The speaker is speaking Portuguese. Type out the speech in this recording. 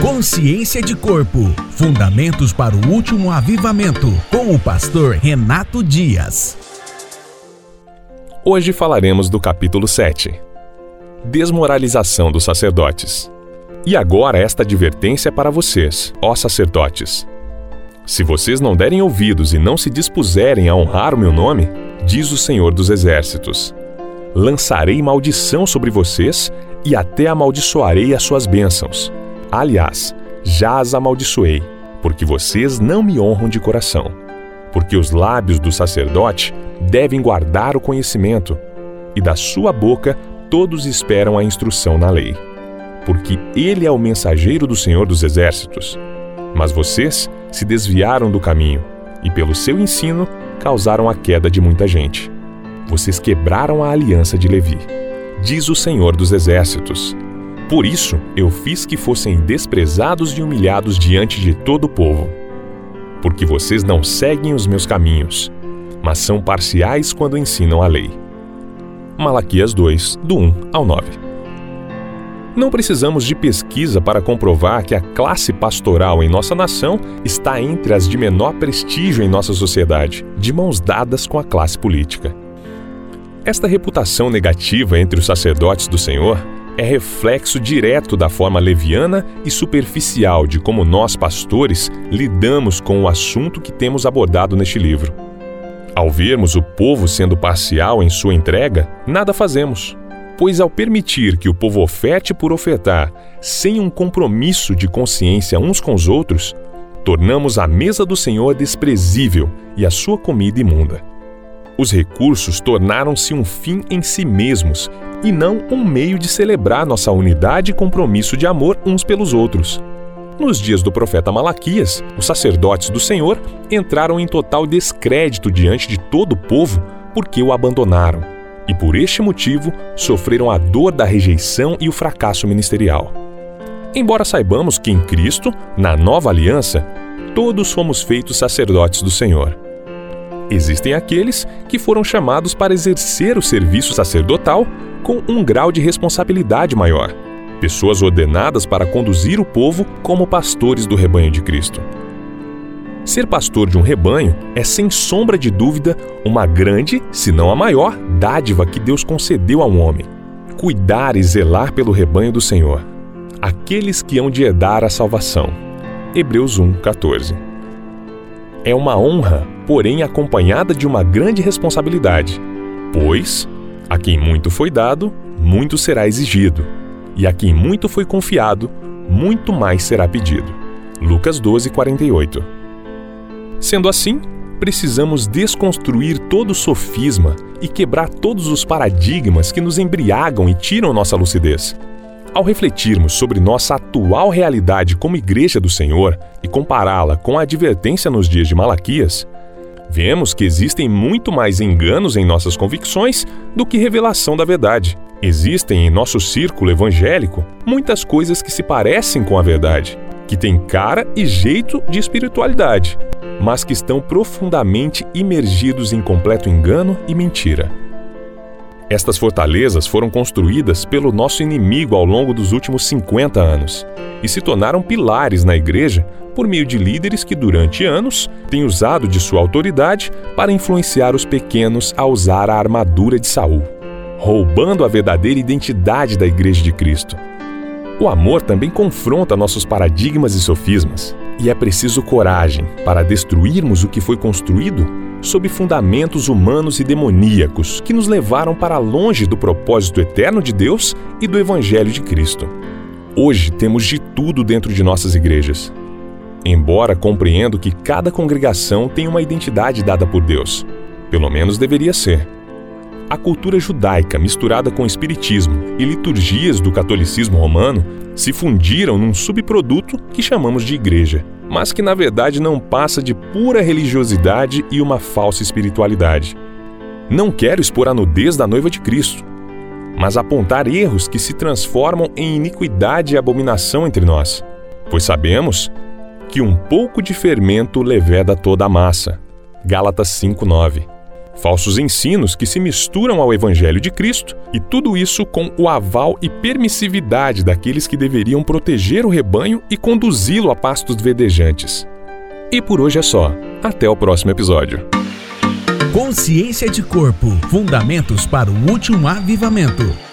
Consciência de Corpo Fundamentos para o Último Avivamento, com o pastor Renato Dias. Hoje falaremos do capítulo 7 Desmoralização dos sacerdotes. E agora esta advertência para vocês, ó sacerdotes. Se vocês não derem ouvidos e não se dispuserem a honrar o meu nome, diz o Senhor dos Exércitos, lançarei maldição sobre vocês e até amaldiçoarei as suas bênçãos. Aliás, já as amaldiçoei, porque vocês não me honram de coração. Porque os lábios do sacerdote devem guardar o conhecimento, e da sua boca todos esperam a instrução na lei. Porque ele é o mensageiro do Senhor dos Exércitos. Mas vocês se desviaram do caminho, e pelo seu ensino causaram a queda de muita gente. Vocês quebraram a aliança de Levi, diz o Senhor dos Exércitos por isso eu fiz que fossem desprezados e humilhados diante de todo o povo. Porque vocês não seguem os meus caminhos, mas são parciais quando ensinam a lei. Malaquias 2, do 1 ao 9. Não precisamos de pesquisa para comprovar que a classe pastoral em nossa nação está entre as de menor prestígio em nossa sociedade, de mãos dadas com a classe política. Esta reputação negativa entre os sacerdotes do Senhor é reflexo direto da forma leviana e superficial de como nós, pastores, lidamos com o assunto que temos abordado neste livro. Ao vermos o povo sendo parcial em sua entrega, nada fazemos, pois ao permitir que o povo oferte por ofertar, sem um compromisso de consciência uns com os outros, tornamos a mesa do Senhor desprezível e a sua comida imunda. Os recursos tornaram-se um fim em si mesmos e não um meio de celebrar nossa unidade e compromisso de amor uns pelos outros. Nos dias do profeta Malaquias, os sacerdotes do Senhor entraram em total descrédito diante de todo o povo porque o abandonaram, e por este motivo sofreram a dor da rejeição e o fracasso ministerial. Embora saibamos que em Cristo, na nova aliança, todos fomos feitos sacerdotes do Senhor. Existem aqueles que foram chamados para exercer o serviço sacerdotal com um grau de responsabilidade maior. Pessoas ordenadas para conduzir o povo como pastores do rebanho de Cristo. Ser pastor de um rebanho é, sem sombra de dúvida, uma grande, se não a maior, dádiva que Deus concedeu a um homem. Cuidar e zelar pelo rebanho do Senhor, aqueles que hão de herdar a salvação. Hebreus 1, 14. É uma honra, porém acompanhada de uma grande responsabilidade, pois a quem muito foi dado, muito será exigido, e a quem muito foi confiado, muito mais será pedido. Lucas 12, 48. Sendo assim, precisamos desconstruir todo o sofisma e quebrar todos os paradigmas que nos embriagam e tiram nossa lucidez. Ao refletirmos sobre nossa atual realidade como Igreja do Senhor e compará-la com a advertência nos dias de Malaquias, Vemos que existem muito mais enganos em nossas convicções do que revelação da verdade. Existem em nosso círculo evangélico muitas coisas que se parecem com a verdade, que têm cara e jeito de espiritualidade, mas que estão profundamente imergidos em completo engano e mentira. Estas fortalezas foram construídas pelo nosso inimigo ao longo dos últimos 50 anos e se tornaram pilares na igreja por meio de líderes que, durante anos, têm usado de sua autoridade para influenciar os pequenos a usar a armadura de Saul, roubando a verdadeira identidade da Igreja de Cristo. O amor também confronta nossos paradigmas e sofismas, e é preciso coragem para destruirmos o que foi construído sob fundamentos humanos e demoníacos que nos levaram para longe do propósito eterno de Deus e do Evangelho de Cristo. Hoje temos de tudo dentro de nossas igrejas, Embora compreendo que cada congregação tem uma identidade dada por Deus, pelo menos deveria ser. A cultura judaica, misturada com o espiritismo e liturgias do catolicismo romano, se fundiram num subproduto que chamamos de igreja, mas que na verdade não passa de pura religiosidade e uma falsa espiritualidade. Não quero expor a nudez da noiva de Cristo, mas apontar erros que se transformam em iniquidade e abominação entre nós, pois sabemos que um pouco de fermento leveda toda a massa. Gálatas 5:9. falsos ensinos que se misturam ao Evangelho de Cristo e tudo isso com o aval e permissividade daqueles que deveriam proteger o rebanho e conduzi-lo a pastos verdejantes. E por hoje é só. Até o próximo episódio. Consciência de Corpo Fundamentos para o Último Avivamento.